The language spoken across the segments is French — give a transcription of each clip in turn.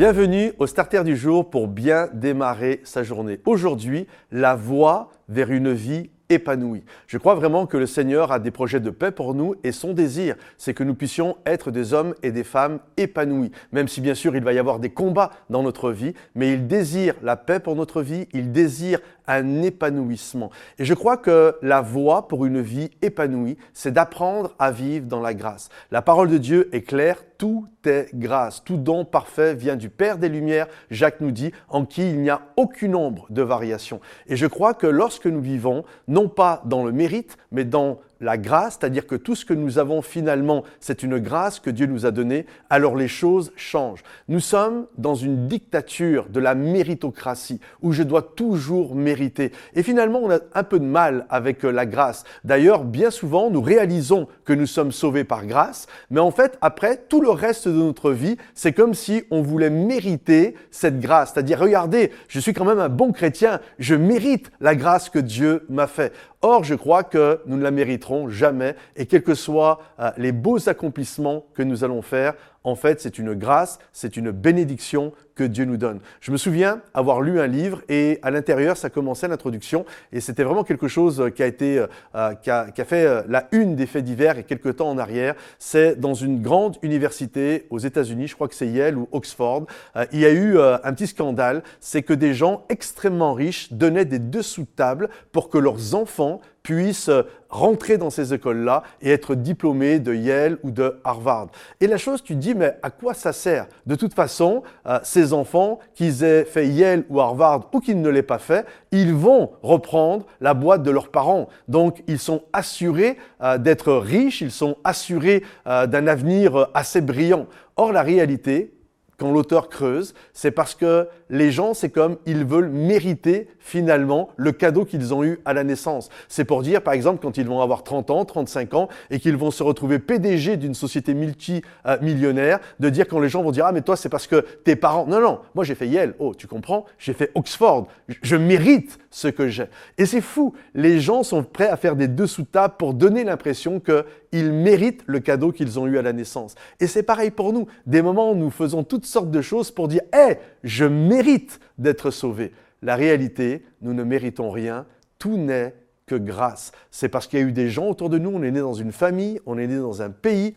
Bienvenue au Starter du jour pour bien démarrer sa journée. Aujourd'hui, la voie vers une vie épanouie. Je crois vraiment que le Seigneur a des projets de paix pour nous et son désir, c'est que nous puissions être des hommes et des femmes épanouis. Même si bien sûr il va y avoir des combats dans notre vie, mais il désire la paix pour notre vie, il désire épanouissement. Et je crois que la voie pour une vie épanouie, c'est d'apprendre à vivre dans la grâce. La parole de Dieu est claire, tout est grâce, tout don parfait vient du Père des Lumières, Jacques nous dit, en qui il n'y a aucune ombre de variation. Et je crois que lorsque nous vivons, non pas dans le mérite, mais dans la grâce, c'est-à-dire que tout ce que nous avons finalement, c'est une grâce que Dieu nous a donnée, alors les choses changent. Nous sommes dans une dictature de la méritocratie, où je dois toujours mériter. Et finalement, on a un peu de mal avec euh, la grâce. D'ailleurs, bien souvent, nous réalisons que nous sommes sauvés par grâce, mais en fait, après, tout le reste de notre vie, c'est comme si on voulait mériter cette grâce. C'est-à-dire, regardez, je suis quand même un bon chrétien, je mérite la grâce que Dieu m'a fait. Or, je crois que nous ne la mériterons jamais et quels que soient euh, les beaux accomplissements que nous allons faire, en fait, c'est une grâce, c'est une bénédiction Dieu nous donne. Je me souviens avoir lu un livre et à l'intérieur, ça commençait l'introduction et c'était vraiment quelque chose qui a été, euh, qui, a, fait euh, la une des faits divers et quelques temps en arrière. C'est dans une grande université aux États-Unis, je crois que c'est Yale ou Oxford, euh, il y a eu un petit scandale, c'est que des gens extrêmement riches donnaient des dessous de table pour que leurs enfants puissent rentrer dans ces écoles-là et être diplômés de Yale ou de Harvard. Et la chose, tu te dis, mais à quoi ça sert? De toute façon, euh, enfants, qu'ils aient fait Yale ou Harvard ou qu'ils ne l'aient pas fait, ils vont reprendre la boîte de leurs parents. Donc, ils sont assurés euh, d'être riches, ils sont assurés euh, d'un avenir assez brillant. Or, la réalité, quand l'auteur creuse, c'est parce que les gens, c'est comme ils veulent mériter finalement le cadeau qu'ils ont eu à la naissance. C'est pour dire, par exemple, quand ils vont avoir 30 ans, 35 ans, et qu'ils vont se retrouver PDG d'une société multimillionnaire, de dire quand les gens vont dire, ah mais toi c'est parce que tes parents... Non, non, moi j'ai fait Yale, oh tu comprends, j'ai fait Oxford, je mérite ce que j'ai. Et c'est fou, les gens sont prêts à faire des dessous de table pour donner l'impression qu'ils méritent le cadeau qu'ils ont eu à la naissance. Et c'est pareil pour nous, des moments où nous faisons toutes sortes de choses pour dire, hé, je mérite d'être sauvé. La réalité, nous ne méritons rien, tout n'est que grâce. C'est parce qu'il y a eu des gens autour de nous, on est né dans une famille, on est né dans un pays,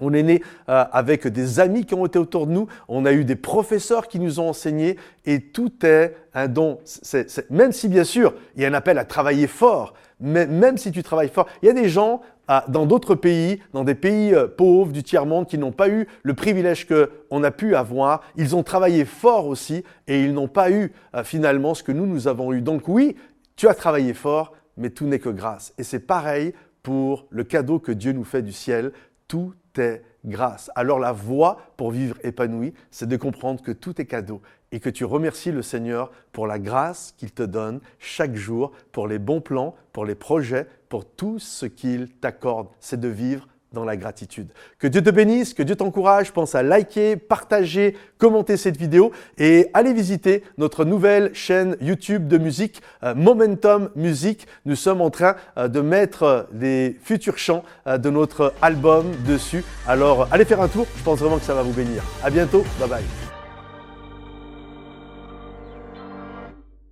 on est né euh, avec des amis qui ont été autour de nous, on a eu des professeurs qui nous ont enseigné et tout est un don. même si bien sûr il y a un appel à travailler fort, mais même si tu travailles fort, il y a des gens dans d'autres pays, dans des pays euh, pauvres du tiers-monde qui n'ont pas eu le privilège qu'on a pu avoir. Ils ont travaillé fort aussi et ils n'ont pas eu euh, finalement ce que nous, nous avons eu. Donc oui, tu as travaillé fort, mais tout n'est que grâce. Et c'est pareil pour le cadeau que Dieu nous fait du ciel. Tout est grâce. Alors la voie pour vivre épanoui, c'est de comprendre que tout est cadeau et que tu remercies le Seigneur pour la grâce qu'il te donne chaque jour, pour les bons plans, pour les projets, pour tout ce qu'il t'accorde. C'est de vivre dans la gratitude. Que Dieu te bénisse, que Dieu t'encourage. Pense à liker, partager, commenter cette vidéo et allez visiter notre nouvelle chaîne YouTube de musique, euh, Momentum Music. Nous sommes en train euh, de mettre les futurs chants euh, de notre album dessus. Alors allez faire un tour, je pense vraiment que ça va vous bénir. À bientôt, bye bye.